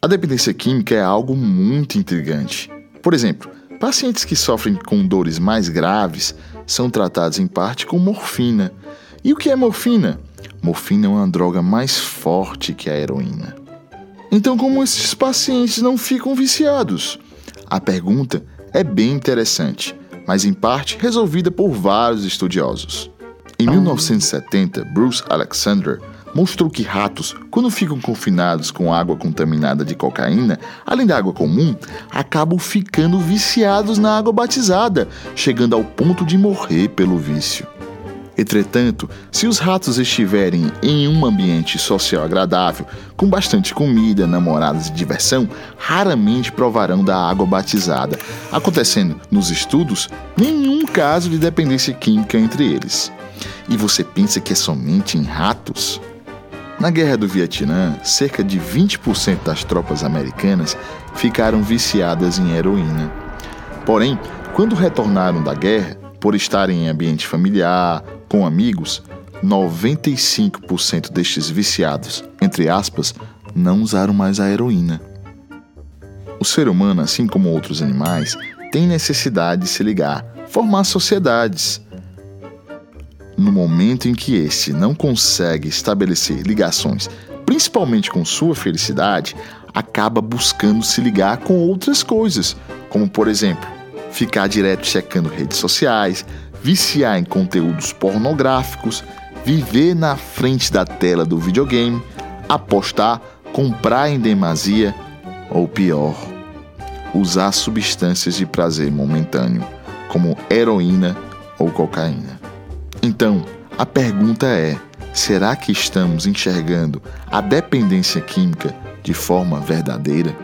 A dependência química é algo muito intrigante. Por exemplo, pacientes que sofrem com dores mais graves são tratados em parte com morfina. E o que é morfina? Morfina é uma droga mais forte que a heroína. Então, como esses pacientes não ficam viciados? A pergunta é bem interessante, mas em parte resolvida por vários estudiosos. Em 1970, Bruce Alexander mostrou que ratos, quando ficam confinados com água contaminada de cocaína, além da água comum, acabam ficando viciados na água batizada, chegando ao ponto de morrer pelo vício. Entretanto, se os ratos estiverem em um ambiente social agradável, com bastante comida, namoradas e diversão, raramente provarão da água batizada, acontecendo nos estudos nenhum caso de dependência química entre eles. E você pensa que é somente em ratos? Na Guerra do Vietnã, cerca de 20% das tropas americanas ficaram viciadas em heroína. Porém, quando retornaram da guerra, por estarem em ambiente familiar, com amigos, 95% destes viciados, entre aspas, não usaram mais a heroína. O ser humano, assim como outros animais, tem necessidade de se ligar, formar sociedades. No momento em que este não consegue estabelecer ligações, principalmente com sua felicidade, acaba buscando se ligar com outras coisas, como por exemplo, ficar direto checando redes sociais, viciar em conteúdos pornográficos, viver na frente da tela do videogame, apostar, comprar em demasia ou pior, usar substâncias de prazer momentâneo, como heroína ou cocaína. Então, a pergunta é: será que estamos enxergando a dependência química de forma verdadeira?